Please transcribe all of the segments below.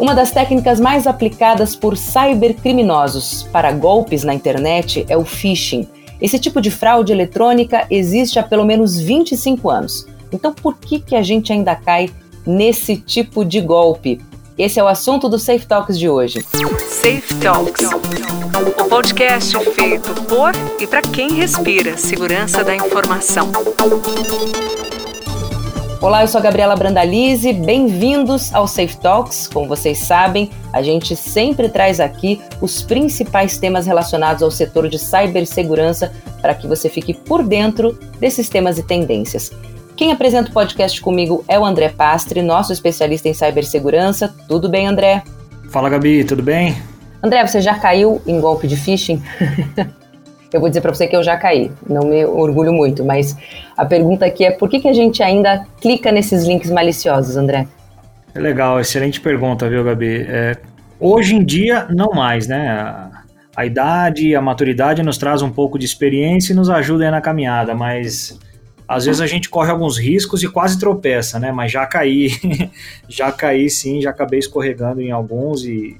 Uma das técnicas mais aplicadas por cybercriminosos para golpes na internet é o phishing. Esse tipo de fraude eletrônica existe há pelo menos 25 anos. Então, por que, que a gente ainda cai nesse tipo de golpe? Esse é o assunto do Safe Talks de hoje. Safe Talks, o podcast feito por e para quem respira segurança da informação. Olá, eu sou a Gabriela Brandalize, bem-vindos ao Safe Talks. Como vocês sabem, a gente sempre traz aqui os principais temas relacionados ao setor de cibersegurança para que você fique por dentro desses temas e tendências. Quem apresenta o podcast comigo é o André Pastre, nosso especialista em cibersegurança. Tudo bem, André? Fala, Gabi, tudo bem? André, você já caiu em golpe de phishing? eu vou dizer para você que eu já caí, não me orgulho muito, mas a pergunta aqui é por que, que a gente ainda clica nesses links maliciosos, André? É legal, excelente pergunta, viu, Gabi? É, hoje em dia, não mais, né? A, a idade, a maturidade nos traz um pouco de experiência e nos ajuda aí na caminhada, mas às vezes a gente corre alguns riscos e quase tropeça, né? Mas já caí, já caí sim, já acabei escorregando em alguns e,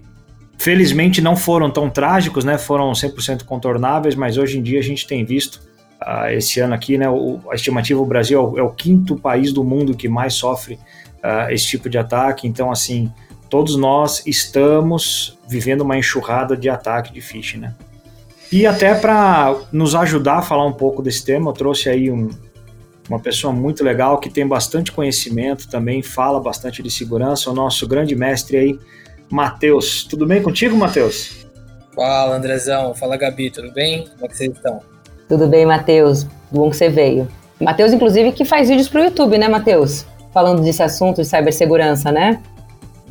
Felizmente não foram tão trágicos, né? Foram 100% contornáveis, mas hoje em dia a gente tem visto uh, esse ano aqui, né? O, a estimativa o Brasil é o, é o, quinto país do mundo que mais sofre uh, esse tipo de ataque. Então, assim, todos nós estamos vivendo uma enxurrada de ataque de phishing, né? E até para nos ajudar a falar um pouco desse tema, eu trouxe aí um, uma pessoa muito legal que tem bastante conhecimento também, fala bastante de segurança, o nosso grande mestre aí, Matheus. Tudo bem contigo, Matheus? Fala, Andrezão. Fala, Gabi. Tudo bem? Como é que vocês estão? Tudo bem, Matheus. Bom que você veio. Matheus, inclusive, que faz vídeos para o YouTube, né, Matheus? Falando desse assunto de cibersegurança, né?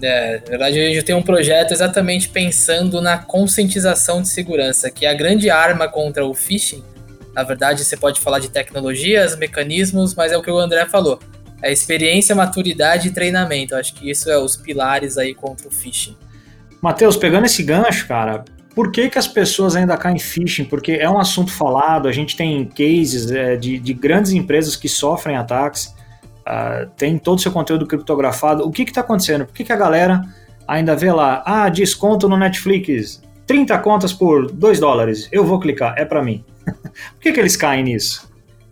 É, na verdade, eu tenho um projeto exatamente pensando na conscientização de segurança, que é a grande arma contra o phishing. Na verdade, você pode falar de tecnologias, mecanismos, mas é o que o André falou é experiência, maturidade e treinamento. Acho que isso é os pilares aí contra o phishing. Matheus, pegando esse gancho, cara, por que, que as pessoas ainda caem em phishing? Porque é um assunto falado, a gente tem cases é, de, de grandes empresas que sofrem ataques, uh, tem todo o seu conteúdo criptografado. O que está acontecendo? Por que, que a galera ainda vê lá, ah, desconto no Netflix, 30 contas por 2 dólares, eu vou clicar, é para mim. por que, que eles caem nisso?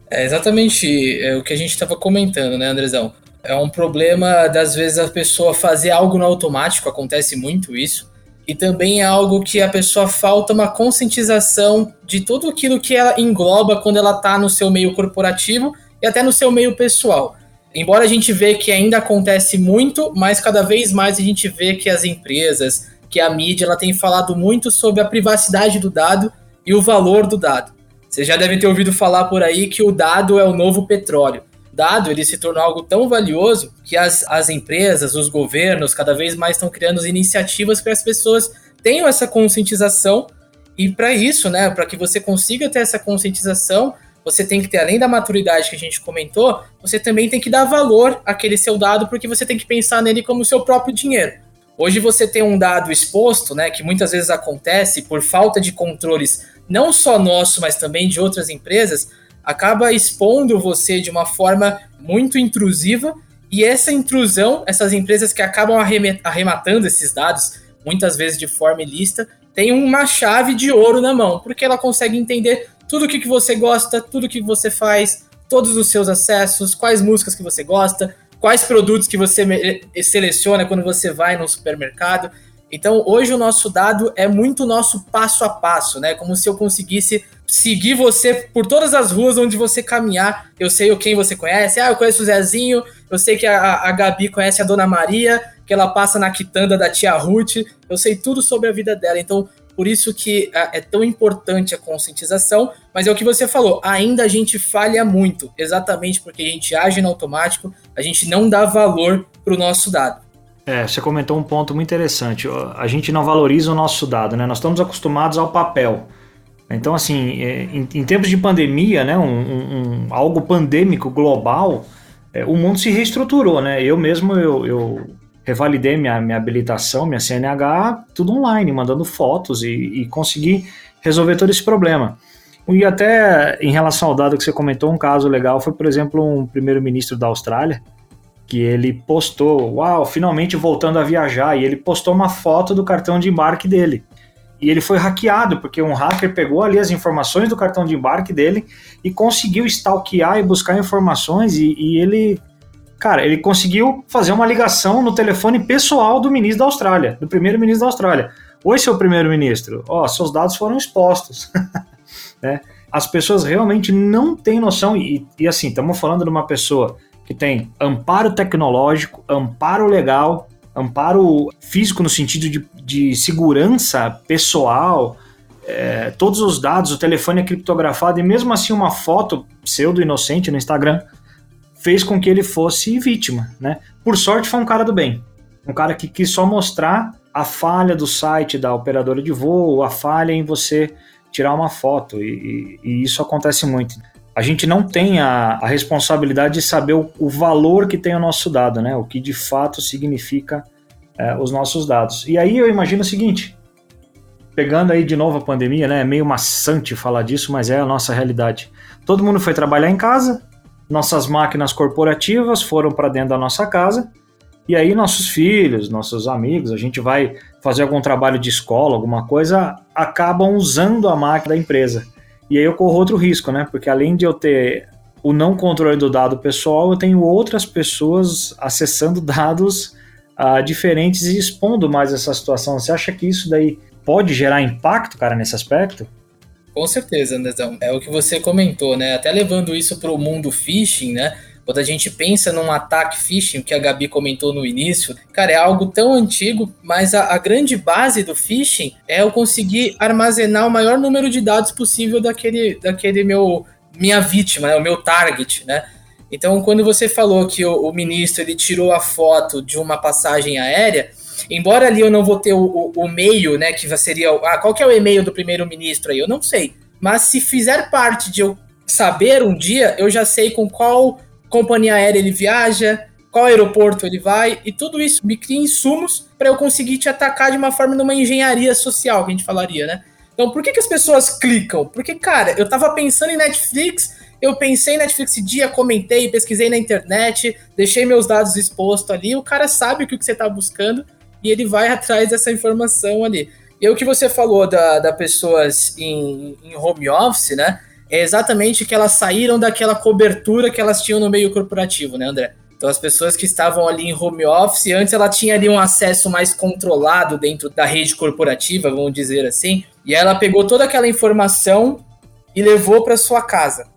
É exatamente é o que a gente estava comentando, né, Andrezão? É um problema das vezes a pessoa fazer algo no automático, acontece muito isso. E também é algo que a pessoa falta uma conscientização de tudo aquilo que ela engloba quando ela está no seu meio corporativo e até no seu meio pessoal. Embora a gente vê que ainda acontece muito, mas cada vez mais a gente vê que as empresas, que a mídia, ela tem falado muito sobre a privacidade do dado e o valor do dado. Você já deve ter ouvido falar por aí que o dado é o novo petróleo. Dado ele se tornou algo tão valioso que as, as empresas, os governos, cada vez mais estão criando iniciativas para as pessoas tenham essa conscientização. E para isso, né, para que você consiga ter essa conscientização, você tem que ter, além da maturidade que a gente comentou, você também tem que dar valor àquele seu dado, porque você tem que pensar nele como seu próprio dinheiro. Hoje você tem um dado exposto, né, que muitas vezes acontece por falta de controles não só nosso, mas também de outras empresas, acaba expondo você de uma forma muito intrusiva. E essa intrusão, essas empresas que acabam arrematando esses dados, muitas vezes de forma ilícita, tem uma chave de ouro na mão, porque ela consegue entender tudo o que, que você gosta, tudo o que você faz, todos os seus acessos, quais músicas que você gosta, quais produtos que você seleciona quando você vai no supermercado. Então, hoje o nosso dado é muito nosso passo a passo, né? Como se eu conseguisse seguir você por todas as ruas onde você caminhar. Eu sei quem você conhece. Ah, eu conheço o Zezinho. Eu sei que a, a Gabi conhece a Dona Maria, que ela passa na quitanda da tia Ruth. Eu sei tudo sobre a vida dela. Então, por isso que é, é tão importante a conscientização. Mas é o que você falou, ainda a gente falha muito, exatamente porque a gente age no automático, a gente não dá valor para o nosso dado. É, você comentou um ponto muito interessante. A gente não valoriza o nosso dado, né? Nós estamos acostumados ao papel. Então, assim, é, em, em tempos de pandemia, né, um, um, algo pandêmico global, é, o mundo se reestruturou, né? Eu mesmo, eu, eu revalidei minha, minha habilitação, minha CNH, tudo online, mandando fotos e, e consegui resolver todo esse problema. E até em relação ao dado que você comentou, um caso legal foi, por exemplo, um primeiro-ministro da Austrália, que ele postou, uau, finalmente voltando a viajar, e ele postou uma foto do cartão de embarque dele. E ele foi hackeado, porque um hacker pegou ali as informações do cartão de embarque dele e conseguiu stalkear e buscar informações, e, e ele, cara, ele conseguiu fazer uma ligação no telefone pessoal do ministro da Austrália, do primeiro-ministro da Austrália. Oi, seu primeiro-ministro, ó, oh, seus dados foram expostos. né? As pessoas realmente não têm noção, e, e assim, estamos falando de uma pessoa que tem amparo tecnológico, amparo legal, amparo físico no sentido de, de segurança pessoal, é, todos os dados, o telefone é criptografado e mesmo assim uma foto pseudo-inocente no Instagram fez com que ele fosse vítima, né? Por sorte foi um cara do bem, um cara que quis só mostrar a falha do site da operadora de voo, a falha em você tirar uma foto e, e, e isso acontece muito a gente não tem a, a responsabilidade de saber o, o, valor que tem o nosso dado, né? O que de fato significa é, os nossos dados. E aí eu imagino o seguinte, pegando aí de novo a pandemia, né? É meio maçante falar disso, mas é a nossa realidade. Todo mundo foi trabalhar em casa, nossas máquinas corporativas foram para dentro da nossa casa, e aí nossos filhos, nossos amigos, a gente vai fazer algum trabalho de escola, alguma coisa, acabam usando a máquina da empresa. E aí eu corro outro risco, né? Porque além de eu ter o não controle do dado pessoal, eu tenho outras pessoas acessando dados uh, diferentes e expondo mais essa situação. Você acha que isso daí pode gerar impacto, cara, nesse aspecto? Com certeza, Andrezão. É o que você comentou, né? Até levando isso para o mundo phishing, né? Quando a gente pensa num ataque phishing, que a Gabi comentou no início, cara, é algo tão antigo, mas a, a, grande base do phishing é eu conseguir armazenar o maior número de dados possível daquele, daquele meu minha vítima, né, o meu target, né? Então, quando você falou que o, o, ministro ele tirou a foto de uma passagem aérea, embora ali eu não vou ter o, o, o e-mail, né, que seria, ah, qual que é o e-mail do primeiro-ministro aí? Eu não sei. Mas se fizer parte de eu saber um dia, eu já sei com qual companhia aérea ele viaja, qual aeroporto ele vai, e tudo isso me cria insumos para eu conseguir te atacar de uma forma numa engenharia social, que a gente falaria, né? Então, por que, que as pessoas clicam? Porque, cara, eu tava pensando em Netflix, eu pensei em Netflix esse dia, comentei, pesquisei na internet, deixei meus dados expostos ali, o cara sabe o que, você tá buscando e ele vai atrás dessa informação ali. E o que você falou da, da pessoas em, em home office, né? É exatamente que elas saíram daquela cobertura que elas tinham no meio corporativo, né, André? Então, as pessoas que estavam ali em home office, antes ela tinha ali um acesso mais controlado dentro da rede corporativa, vamos dizer assim, e ela pegou toda aquela informação e levou para sua casa.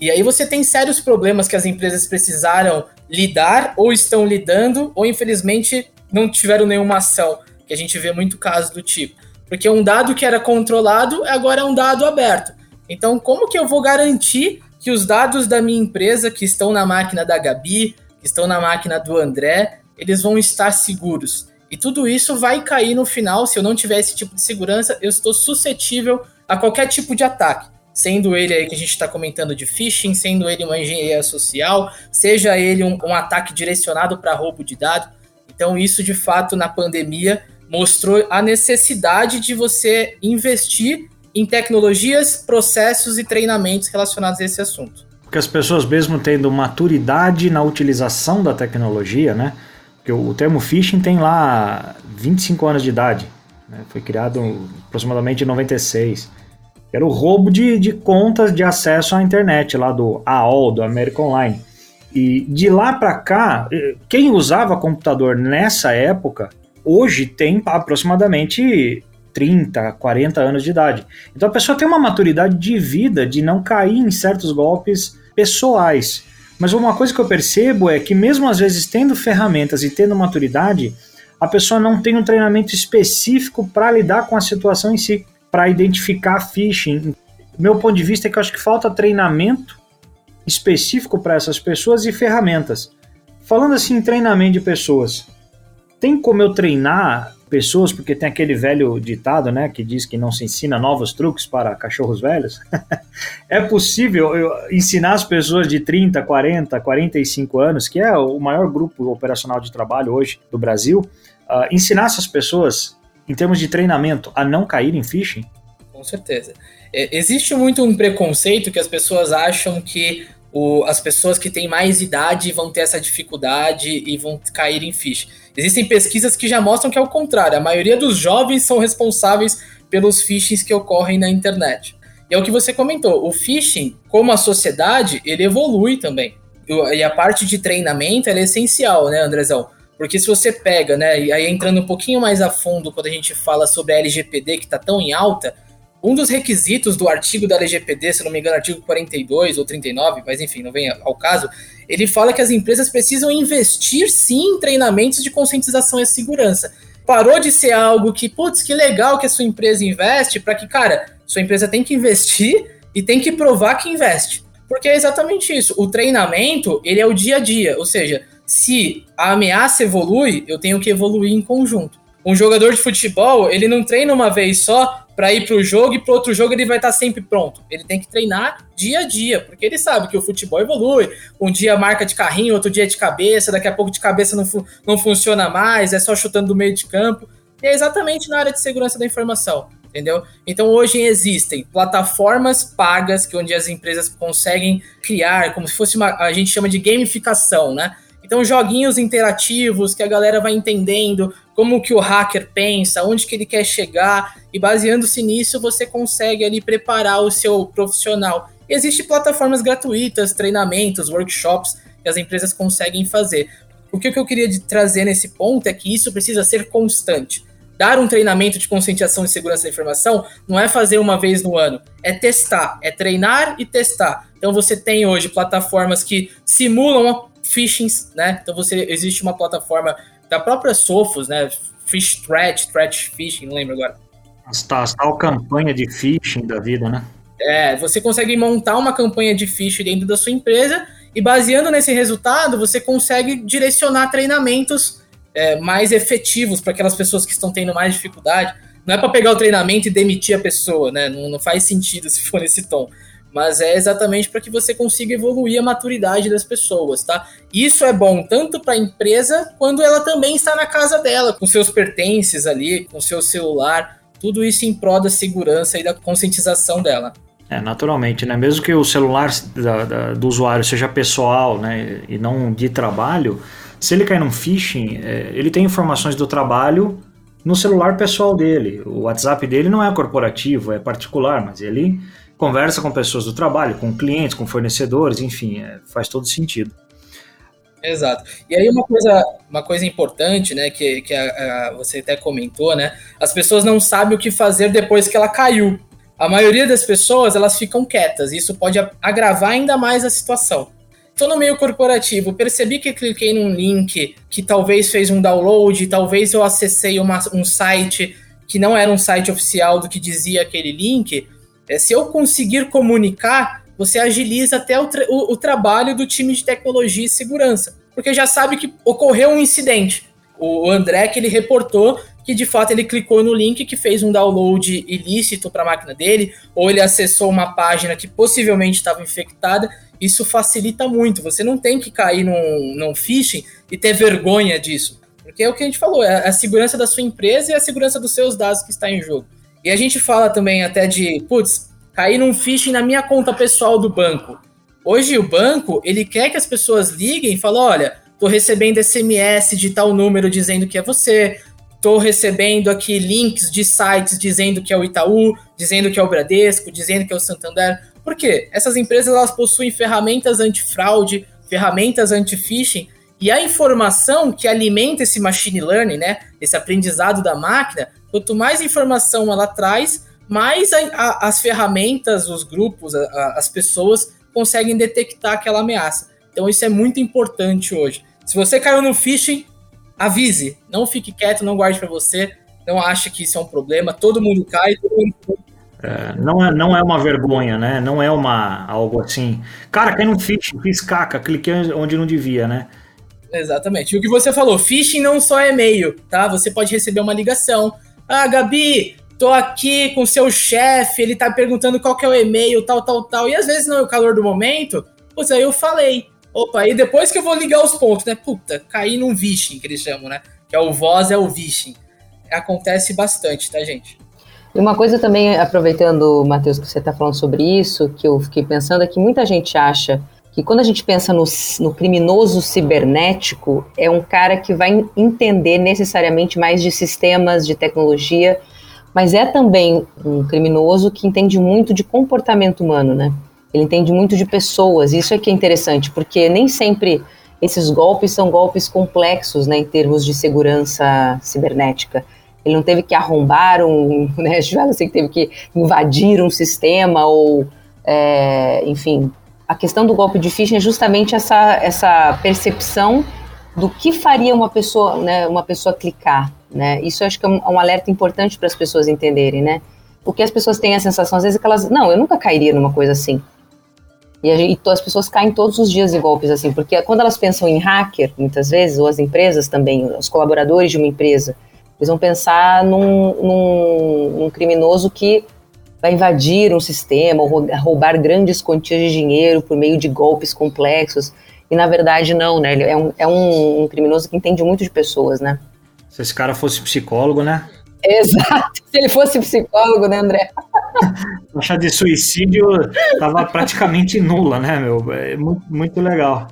E aí você tem sérios problemas que as empresas precisaram lidar, ou estão lidando, ou infelizmente não tiveram nenhuma ação, que a gente vê muito caso do tipo. Porque um dado que era controlado agora é um dado aberto. Então, como que eu vou garantir que os dados da minha empresa, que estão na máquina da Gabi, que estão na máquina do André, eles vão estar seguros? E tudo isso vai cair no final, se eu não tiver esse tipo de segurança, eu estou suscetível a qualquer tipo de ataque. Sendo ele aí que a gente está comentando de phishing, sendo ele uma engenharia social, seja ele um, um ataque direcionado para roubo de dados. Então, isso de fato na pandemia mostrou a necessidade de você investir em tecnologias, processos e treinamentos relacionados a esse assunto. Porque as pessoas, mesmo tendo maturidade na utilização da tecnologia, né? Porque o termo phishing tem lá 25 anos de idade, né? foi criado aproximadamente em 96. Era o roubo de, de contas de acesso à internet lá do AOL, do American Online. E de lá para cá, eh, quem usava computador nessa época, hoje tem aproximadamente 30, 40 anos de idade. Então a pessoa tem uma maturidade de vida de não cair em certos golpes pessoais. Mas uma coisa que eu percebo é que, mesmo às vezes tendo ferramentas e tendo maturidade, a pessoa não tem um treinamento específico para lidar com a situação em si, para identificar phishing. Meu ponto de vista é que eu acho que falta treinamento específico para essas pessoas e ferramentas. Falando assim, treinamento de pessoas, tem como eu treinar pessoas, porque tem aquele velho ditado, né, que diz que não se ensina novos truques para cachorros velhos. é possível ensinar as pessoas de 30, 40, 45 anos, que é o maior grupo operacional de trabalho hoje do Brasil, uh, ensinar essas pessoas, em termos de treinamento, a não cair em phishing? Com certeza. É, existe muito um preconceito que as pessoas acham que o, as pessoas que têm mais idade vão ter essa dificuldade e vão cair em phishing. Existem pesquisas que já mostram que é o contrário. A maioria dos jovens são responsáveis pelos phishings que ocorrem na internet. E é o que você comentou, o phishing, como a sociedade, ele evolui também. E a parte de treinamento é essencial, né, Andrezão? Porque se você pega, né, e aí entrando um pouquinho mais a fundo quando a gente fala sobre a LGPD que está tão em alta, um dos requisitos do artigo da LGPD, se não me engano, artigo 42 ou 39, mas enfim, não vem ao caso, ele fala que as empresas precisam investir sim em treinamentos de conscientização e segurança. Parou de ser algo que, putz, que legal que a sua empresa investe, para que, cara, sua empresa tem que investir e tem que provar que investe. Porque é exatamente isso. O treinamento, ele é o dia a dia, ou seja, se a ameaça evolui, eu tenho que evoluir em conjunto. Um jogador de futebol, ele não treina uma vez só para ir para o jogo e para outro jogo ele vai estar tá sempre pronto. Ele tem que treinar dia a dia, porque ele sabe que o futebol evolui. Um dia marca de carrinho, outro dia de cabeça, daqui a pouco de cabeça não, fu não funciona mais, é só chutando do meio de campo. E é exatamente na área de segurança da informação, entendeu? Então hoje existem plataformas pagas que onde as empresas conseguem criar, como se fosse uma, a gente chama de gamificação, né? Então, joguinhos interativos que a galera vai entendendo como que o hacker pensa, onde que ele quer chegar, e baseando-se nisso, você consegue ali preparar o seu profissional. E Existem plataformas gratuitas, treinamentos, workshops que as empresas conseguem fazer. O que eu queria trazer nesse ponto é que isso precisa ser constante. Dar um treinamento de conscientização e segurança da informação não é fazer uma vez no ano, é testar, é treinar e testar. Então você tem hoje plataformas que simulam phishings, né? Então você existe uma plataforma da própria Sophos, né? Fish Threat, Threat Phishing, não lembro agora. Tá, tal campanha de phishing da vida, né? É, você consegue montar uma campanha de phishing dentro da sua empresa e baseando nesse resultado, você consegue direcionar treinamentos é, mais efetivos para aquelas pessoas que estão tendo mais dificuldade. Não é para pegar o treinamento e demitir a pessoa, né? Não, não faz sentido se for nesse tom mas é exatamente para que você consiga evoluir a maturidade das pessoas, tá? Isso é bom tanto para a empresa quando ela também está na casa dela, com seus pertences ali, com seu celular, tudo isso em prol da segurança e da conscientização dela. É, naturalmente, né? Mesmo que o celular da, da, do usuário seja pessoal, né, e não de trabalho, se ele cair num phishing, é, ele tem informações do trabalho no celular pessoal dele. O WhatsApp dele não é corporativo, é particular, mas ele conversa com pessoas do trabalho, com clientes, com fornecedores, enfim, é, faz todo sentido. Exato. E aí uma coisa, uma coisa importante, né, que, que a, a, você até comentou, né, as pessoas não sabem o que fazer depois que ela caiu. A maioria das pessoas, elas ficam quietas, e isso pode agravar ainda mais a situação. Estou no meio corporativo, percebi que cliquei num link que talvez fez um download, talvez eu acessei uma, um site que não era um site oficial do que dizia aquele link, é, se eu conseguir comunicar, você agiliza até o, tra o, o, trabalho do time de tecnologia e segurança, porque já sabe que ocorreu um incidente. O André que ele reportou que de fato ele clicou no link que fez um download ilícito para a máquina dele, ou ele acessou uma página que possivelmente estava infectada. Isso facilita muito. Você não tem que cair num, num phishing e ter vergonha disso. Porque é o que a gente falou, é a segurança da sua empresa e a segurança dos seus dados que está em jogo. E a gente fala também até de, putz, cair num phishing na minha conta pessoal do banco. Hoje o banco, ele quer que as pessoas liguem e falem, olha, tô recebendo SMS de tal número dizendo que é você, tô recebendo aqui links de sites dizendo que é o Itaú, dizendo que é o Bradesco, dizendo que é o Santander. Por quê? Essas empresas elas possuem ferramentas antifraude, ferramentas anti-phishing, e a informação que alimenta esse machine learning, né, esse aprendizado da máquina, Quanto mais informação ela traz, mais a, a, as ferramentas, os grupos, a, as pessoas conseguem detectar aquela ameaça. Então isso é muito importante hoje. Se você caiu no phishing, avise, não fique quieto, não guarde para você, não ache que isso é um problema. Todo mundo cai, todo mundo é, não, é, não é uma vergonha, né? Não é uma algo assim. Cara, cai no phishing, fiz caca, cliquei onde não devia, né? Exatamente. E o que você falou, phishing não só é e-mail, tá? Você pode receber uma ligação, ah, Gabi, tô aqui com seu chefe, ele tá perguntando qual que é o e-mail, tal, tal, tal. E às vezes não é o calor do momento, pois aí eu falei. Opa, e depois que eu vou ligar os pontos, né? Puta, caí num vishing, que eles chamam, né? Que é o voz, é o vishing. Acontece bastante, tá, gente? E uma coisa também, aproveitando, Matheus, que você está falando sobre isso, que eu fiquei pensando, é que muita gente acha que quando a gente pensa no, no, criminoso cibernético, é um cara que vai entender necessariamente mais de sistemas, de tecnologia, mas é também um criminoso que entende muito de comportamento humano, né? Ele entende muito de pessoas, isso é que é interessante, porque nem sempre esses golpes são golpes complexos, né, em termos de segurança cibernética. Ele não teve que arrombar um, né, assim, teve que invadir um sistema ou, é, enfim, a questão do golpe de phishing é justamente essa, essa percepção do que faria uma pessoa, né, uma pessoa clicar, né? Isso eu acho que é um, um alerta importante para as pessoas entenderem, né? O que as pessoas têm a sensação às vezes é que elas, não, eu nunca cairia numa coisa assim. E, a, e as pessoas caem todos os dias em golpes assim, porque quando elas pensam em hacker, muitas vezes, ou as empresas também, os colaboradores de uma empresa, eles vão pensar num, num, num criminoso que vai invadir um sistema ou roubar grandes quantias de dinheiro por meio de golpes complexos. E na verdade não, né? Ele é um, é um, um criminoso que entende muito de pessoas, né? Se esse cara fosse psicólogo, né? Exato. Se ele fosse psicólogo, né, André? A taxa de suicídio estava praticamente nula, né, meu? É muito, muito legal.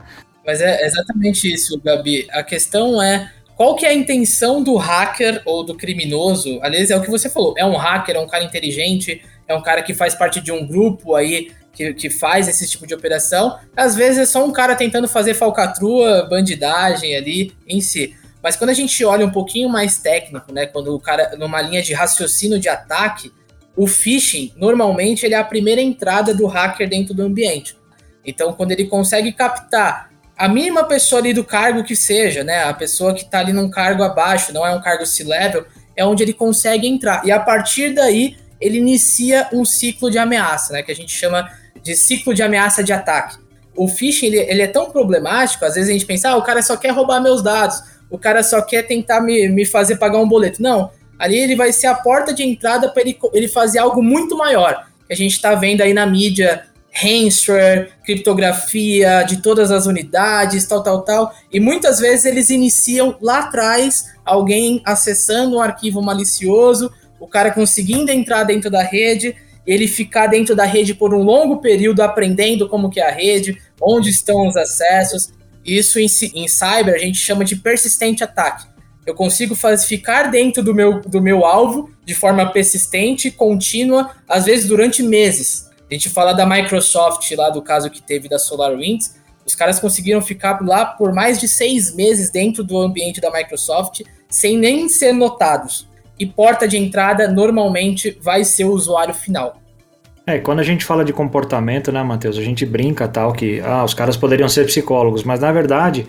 Mas é exatamente isso, Gabi. A questão é qual que é a intenção do hacker ou do criminoso? Aliás, é o que você falou. É um hacker, é um cara inteligente, é um cara que faz parte de um grupo aí que, que faz esse tipo de operação. Às vezes é só um cara tentando fazer falcatrua, bandidagem ali em si. Mas quando a gente olha um pouquinho mais técnico, né, quando o cara numa linha de raciocínio de ataque, o phishing normalmente ele é a primeira entrada do hacker dentro do ambiente. Então, quando ele consegue captar a mínima pessoa ali do cargo que seja, né, a pessoa que está ali num cargo abaixo, não é um cargo C-level, é onde ele consegue entrar. E a partir daí ele inicia um ciclo de ameaça, né, que a gente chama de ciclo de ameaça de ataque. O phishing ele, ele é tão problemático, às vezes a gente pensa, ah, o cara só quer roubar meus dados, o cara só quer tentar me, me fazer pagar um boleto. Não, ali ele vai ser a porta de entrada para ele, ele fazer algo muito maior, que a gente está vendo aí na mídia, ransomware, criptografia de todas as unidades, tal, tal, tal. E muitas vezes eles iniciam lá atrás, alguém acessando um arquivo malicioso, o cara conseguindo entrar dentro da rede, ele ficar dentro da rede por um longo período aprendendo como que é a rede, onde estão os acessos. Isso em, em cyber a gente chama de persistente ataque. Eu consigo fazer, ficar dentro do meu, do meu alvo de forma persistente, contínua, às vezes durante meses. A gente fala da Microsoft lá do caso que teve da SolarWinds, os caras conseguiram ficar lá por mais de seis meses dentro do ambiente da Microsoft sem nem ser notados e porta de entrada normalmente vai ser o usuário final. É, quando a gente fala de comportamento, né, Matheus, a gente brinca tal que ah, os caras poderiam ser psicólogos, mas na verdade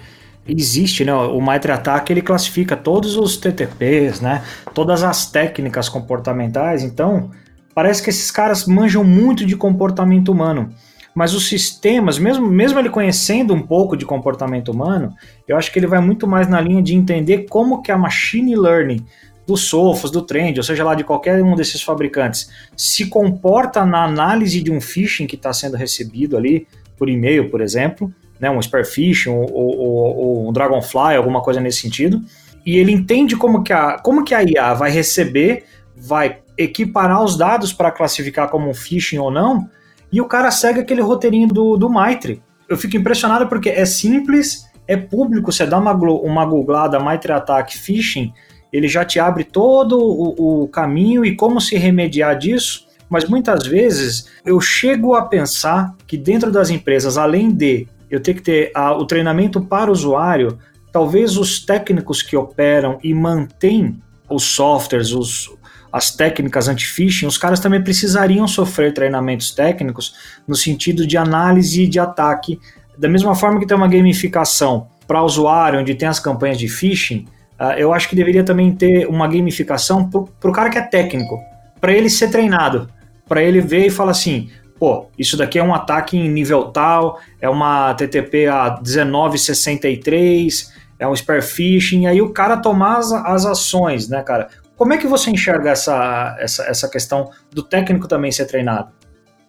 existe, né, o Maitre Attack ele classifica todos os TTPs, né, todas as técnicas comportamentais, então parece que esses caras manjam muito de comportamento humano. Mas os sistemas, mesmo, mesmo ele conhecendo um pouco de comportamento humano, eu acho que ele vai muito mais na linha de entender como que a machine learning do Sophos, do Trend, ou seja lá de qualquer um desses fabricantes, se comporta na análise de um phishing que está sendo recebido ali por e-mail, por exemplo, né, um spear phishing ou, ou, ou, um dragonfly, alguma coisa nesse sentido, e ele entende como que a, como que a IA vai receber, vai equiparar os dados para classificar como um phishing ou não, e o cara segue aquele roteirinho do, do Maitre. Eu fico impressionado porque é simples, é público, você dá uma, uma googlada Maitre Attack Phishing, ele já te abre todo o, o caminho e como se remediar disso. Mas muitas vezes eu chego a pensar que dentro das empresas, além de eu ter que ter a, o treinamento para o usuário, talvez os técnicos que operam e mantêm os softwares, os, as técnicas anti-phishing, os caras também precisariam sofrer treinamentos técnicos no sentido de análise de ataque. Da mesma forma que tem uma gamificação para usuário, onde tem as campanhas de phishing, Uh, eu acho que deveria também ter uma gamificação para o cara que é técnico, para ele ser treinado, para ele ver e falar assim: pô, isso daqui é um ataque em nível tal, é uma TTP a 1963, é um spear phishing, aí o cara tomar as, as ações, né, cara? Como é que você enxerga essa, essa, essa questão do técnico também ser treinado?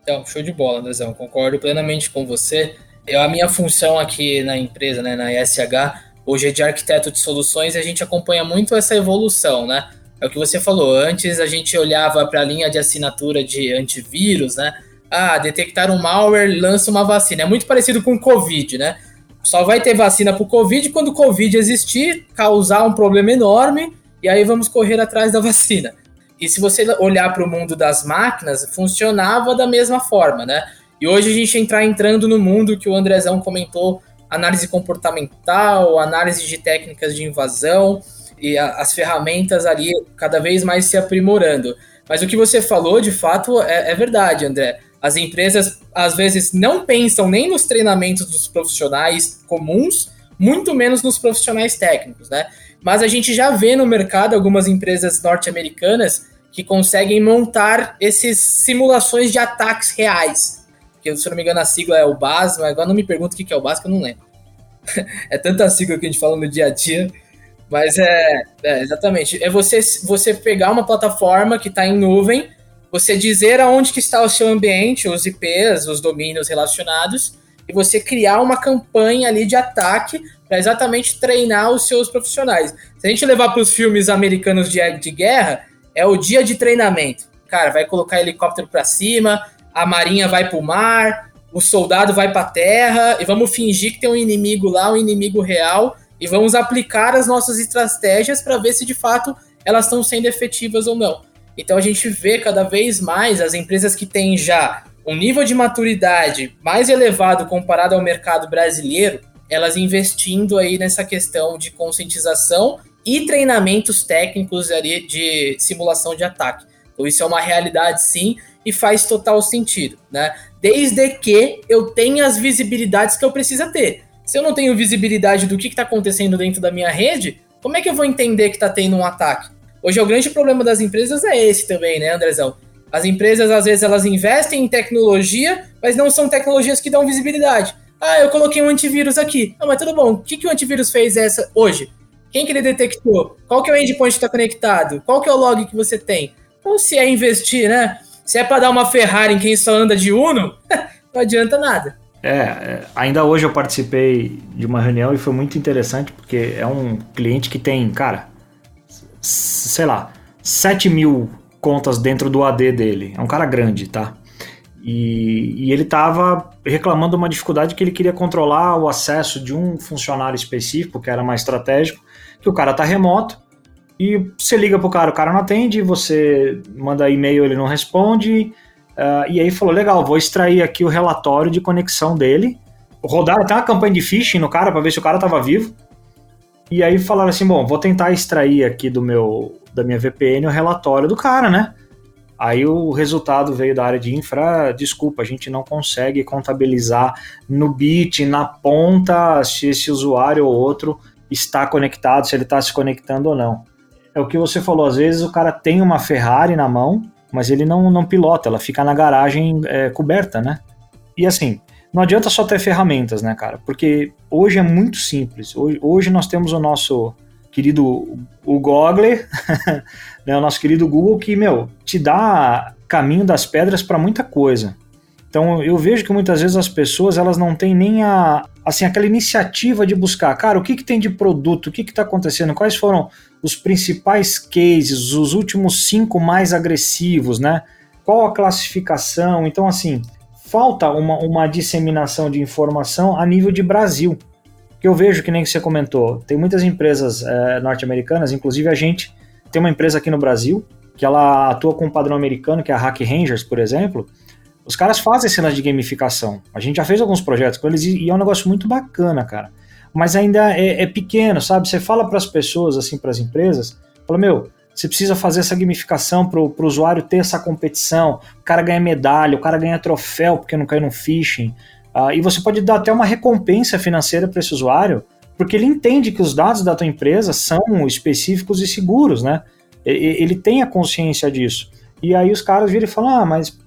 Então, show de bola, Andrezão. Concordo plenamente com você. Eu, a minha função aqui na empresa, né, na ISH, hoje é de arquiteto de soluções e a gente acompanha muito essa evolução, né? É o que você falou, antes a gente olhava para a linha de assinatura de antivírus, né? Ah, detectar um malware, lança uma vacina. É muito parecido com o Covid, né? Só vai ter vacina para o Covid quando o Covid existir, causar um problema enorme, e aí vamos correr atrás da vacina. E se você olhar para o mundo das máquinas, funcionava da mesma forma, né? E hoje a gente entrar entrando no mundo que o Andrezão comentou, análise comportamental, análise de técnicas de invasão e a, as ferramentas ali cada vez mais se aprimorando. Mas o que você falou, de fato, é, é verdade, André. As empresas às vezes não pensam nem nos treinamentos dos profissionais comuns, muito menos nos profissionais técnicos, né? Mas a gente já vê no mercado algumas empresas norte-americanas que conseguem montar esses simulações de ataques reais. Que, se não me engano, a sigla é o BAS, mas agora não me pergunta o que é o BAS, que eu não lembro. é tanta sigla que a gente fala no dia a dia. Mas é, é exatamente. É você, você pegar uma plataforma que está em nuvem você dizer aonde que está o seu ambiente, os IPs, os domínios relacionados, e você criar uma campanha ali de ataque para exatamente treinar os seus profissionais. Se a gente levar para os filmes americanos de, de guerra, é o dia de treinamento. Cara, vai colocar helicóptero para cima, a marinha vai para o mar, o soldado vai para a terra, e vamos fingir que tem um inimigo lá, um inimigo real, e vamos aplicar as nossas estratégias para ver se de fato elas estão sendo efetivas ou não. Então a gente vê cada vez mais as empresas que têm já um nível de maturidade mais elevado comparado ao mercado brasileiro, elas investindo aí nessa questão de conscientização e treinamentos técnicos ali de simulação de ataque. Então isso é uma realidade sim e faz total sentido, né? Desde que eu tenha as visibilidades que eu preciso ter. Se eu não tenho visibilidade do que está acontecendo dentro da minha rede, como é que eu vou entender que está tendo um ataque? Hoje, o grande problema das empresas é esse também, né, Andrezão? As empresas, às vezes, elas investem em tecnologia, mas não são tecnologias que dão visibilidade. Ah, eu coloquei um antivírus aqui. Ah, mas tudo bom. O que, que o antivírus fez essa hoje? Quem que ele detectou? Qual que é o endpoint que está conectado? Qual que é o log que você tem? Então, se é investir, né? Se é para dar uma Ferrari em quem só anda de Uno, não adianta nada. É, é, ainda hoje eu participei de uma reunião e foi muito interessante, porque é um cliente que tem, cara, sei lá, 7 mil contas dentro do AD dele. É um cara grande, tá? E, e, ele estava reclamando uma dificuldade que ele queria controlar o acesso de um funcionário específico, que era mais estratégico, que o cara tá remoto, e você liga pro cara, o cara não atende, você manda e-mail, ele não responde, uh, e aí falou, legal, vou extrair aqui o relatório de conexão dele, rodaram até uma campanha de phishing no cara para ver se o cara estava vivo, e aí falaram assim, bom, vou tentar extrair aqui do meu da minha VPN o relatório do cara, né? Aí o resultado veio da área de infra, desculpa, a gente não consegue contabilizar no bit, na ponta, se esse usuário ou outro está conectado, se ele está se conectando ou não. É o que você falou, às vezes o cara tem uma Ferrari na mão, mas ele não, não pilota, ela fica na garagem é, coberta, né? E assim, não adianta só ter ferramentas, né, cara? Porque hoje é muito simples. Hoje, hoje nós temos o nosso querido o Google, né, o nosso querido Google, que, meu, te dá caminho das pedras para muita coisa. Então eu vejo que muitas vezes as pessoas elas não têm nem a assim aquela iniciativa de buscar, cara, o que, que tem de produto, o que está acontecendo, quais foram os principais cases, os últimos cinco mais agressivos, né? Qual a classificação? Então assim, falta uma, uma disseminação de informação a nível de Brasil. Que eu vejo que nem que você comentou, tem muitas empresas é, norte-americanas, inclusive a gente tem uma empresa aqui no Brasil que ela atua com um padrão americano, que é a Hack Rangers, por exemplo. Os caras fazem cenas de gamificação. A gente já fez alguns projetos com eles e é um negócio muito bacana, cara. Mas ainda é, é pequeno, sabe? Você fala para as pessoas, assim, para as empresas, fala, meu, você precisa fazer essa gamificação para o usuário ter essa competição. O cara ganha medalha, o cara ganha troféu porque não caiu no phishing. Uh, e você pode dar até uma recompensa financeira para esse usuário, porque ele entende que os dados da tua empresa são específicos e seguros, né? Ele tem a consciência disso. E aí os caras viram e falam: ah, mas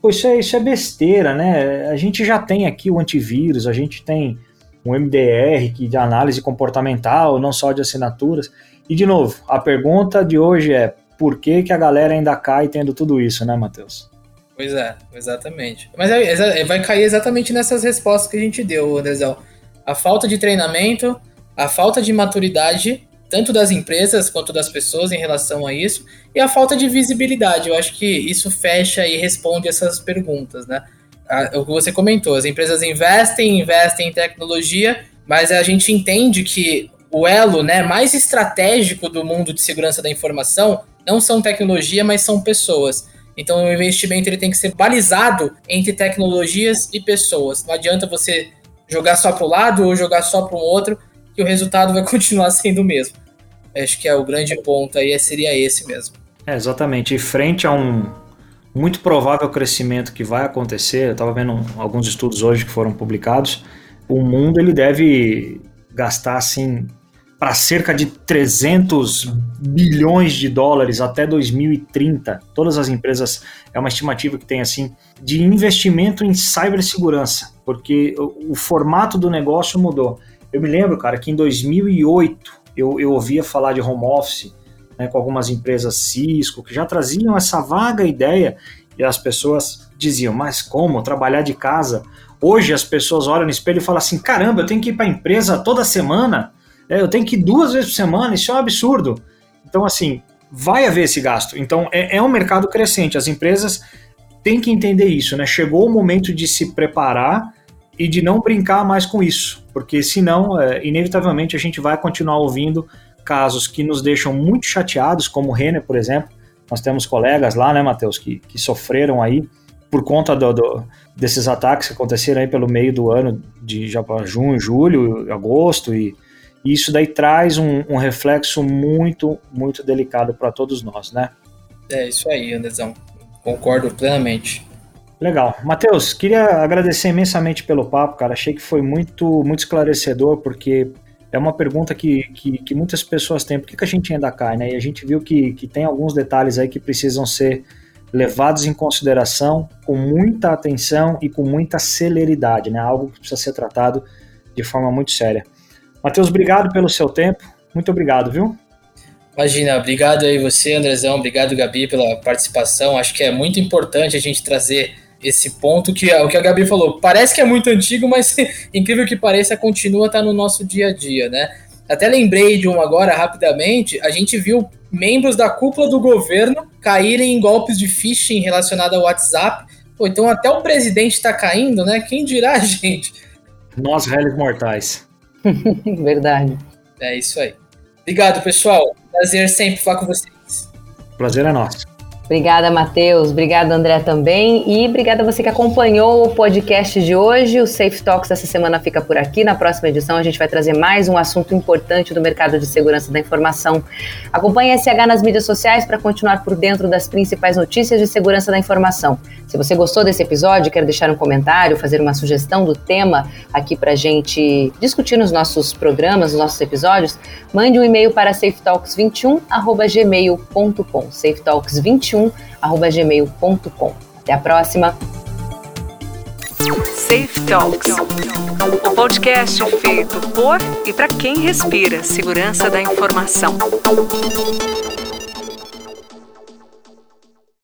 pô, isso, é, isso é besteira, né? A gente já tem aqui o antivírus, a gente tem um MDR que de análise comportamental, não só de assinaturas. E de novo, a pergunta de hoje é por que, que a galera ainda cai tendo tudo isso, né, Matheus? Pois é, exatamente. Mas é, é, vai cair exatamente nessas respostas que a gente deu, Andrezão. A falta de treinamento, a falta de maturidade tanto das empresas quanto das pessoas em relação a isso, e a falta de visibilidade. Eu acho que isso fecha e responde essas perguntas, né? O que você comentou, as empresas investem, investem em tecnologia, mas a gente entende que o elo né, mais estratégico do mundo de segurança da informação não são tecnologia, mas são pessoas. Então o investimento ele tem que ser balizado entre tecnologias e pessoas. Não adianta você jogar só para o lado ou jogar só para o outro, que o resultado vai continuar sendo o mesmo. Acho que é o grande ponto aí seria esse mesmo. É, exatamente. E frente a um muito provável crescimento que vai acontecer, eu estava vendo alguns estudos hoje que foram publicados, o mundo ele deve gastar assim para cerca de 300 bilhões de dólares até 2030. Todas as empresas é uma estimativa que tem assim de investimento em cibersegurança, porque o, o formato do negócio mudou. Eu me lembro, cara, que em 2008 eu, eu ouvia falar de home office né, com algumas empresas Cisco que já traziam essa vaga ideia e as pessoas diziam: Mas como trabalhar de casa? Hoje as pessoas olham no espelho e falam assim: Caramba, eu tenho que ir para a empresa toda semana, é, eu tenho que ir duas vezes por semana, isso é um absurdo. Então, assim, vai haver esse gasto. Então, é, é um mercado crescente. As empresas têm que entender isso, né? Chegou o momento de se preparar e de não brincar mais com isso, porque senão, é, inevitavelmente, a gente vai continuar ouvindo casos que nos deixam muito chateados, como o Renner, por exemplo. Nós temos colegas lá, né, Matheus, que, que sofreram aí por conta do, do, desses ataques que aconteceram aí pelo meio do ano, de já para junho, julho, agosto, e, e, isso daí traz um, um reflexo muito, muito delicado para todos nós, né? É isso aí, Andrezão. Concordo plenamente. Legal. Matheus, queria agradecer imensamente pelo papo, cara. Achei que foi muito, muito esclarecedor, porque é uma pergunta que, que, que muitas pessoas têm. Por que, que a gente ainda cai, né? E a gente viu que, que tem alguns detalhes aí que precisam ser levados em consideração com muita atenção e com muita celeridade, né? Algo que precisa ser tratado de forma muito séria. Matheus, obrigado pelo seu tempo. Muito obrigado, viu? Imagina, obrigado aí você, Andrezão, obrigado, Gabi, pela participação. Acho que é muito importante a gente trazer esse ponto que é o que a Gabi falou. Parece que é muito antigo, mas incrível que pareça, continua a estar no nosso dia a dia, né? Até lembrei de um agora rapidamente. A gente viu membros da cúpula do governo caírem em golpes de phishing relacionado ao WhatsApp. Pô, então até o presidente está caindo, né? Quem dirá, gente? Nós, réis mortais. Verdade. É isso aí. Obrigado, pessoal. Prazer sempre falar com vocês. Prazer é nosso. Obrigada, Matheus. Obrigada, André, também. E obrigada a você que acompanhou o podcast de hoje. O Safe Talks essa semana fica por aqui. Na próxima edição, a gente vai trazer mais um assunto importante do mercado de segurança da informação. Acompanhe a SH nas mídias sociais para continuar por dentro das principais notícias de segurança da informação. Se você gostou desse episódio, quer deixar um comentário, fazer uma sugestão do tema aqui para gente discutir nos nossos programas, nos nossos episódios, mande um e-mail para safetalks21.gmail.com. safetalks21 21@gmail.com. Até a próxima. Safe Talks, o podcast feito por e para quem respira segurança da informação.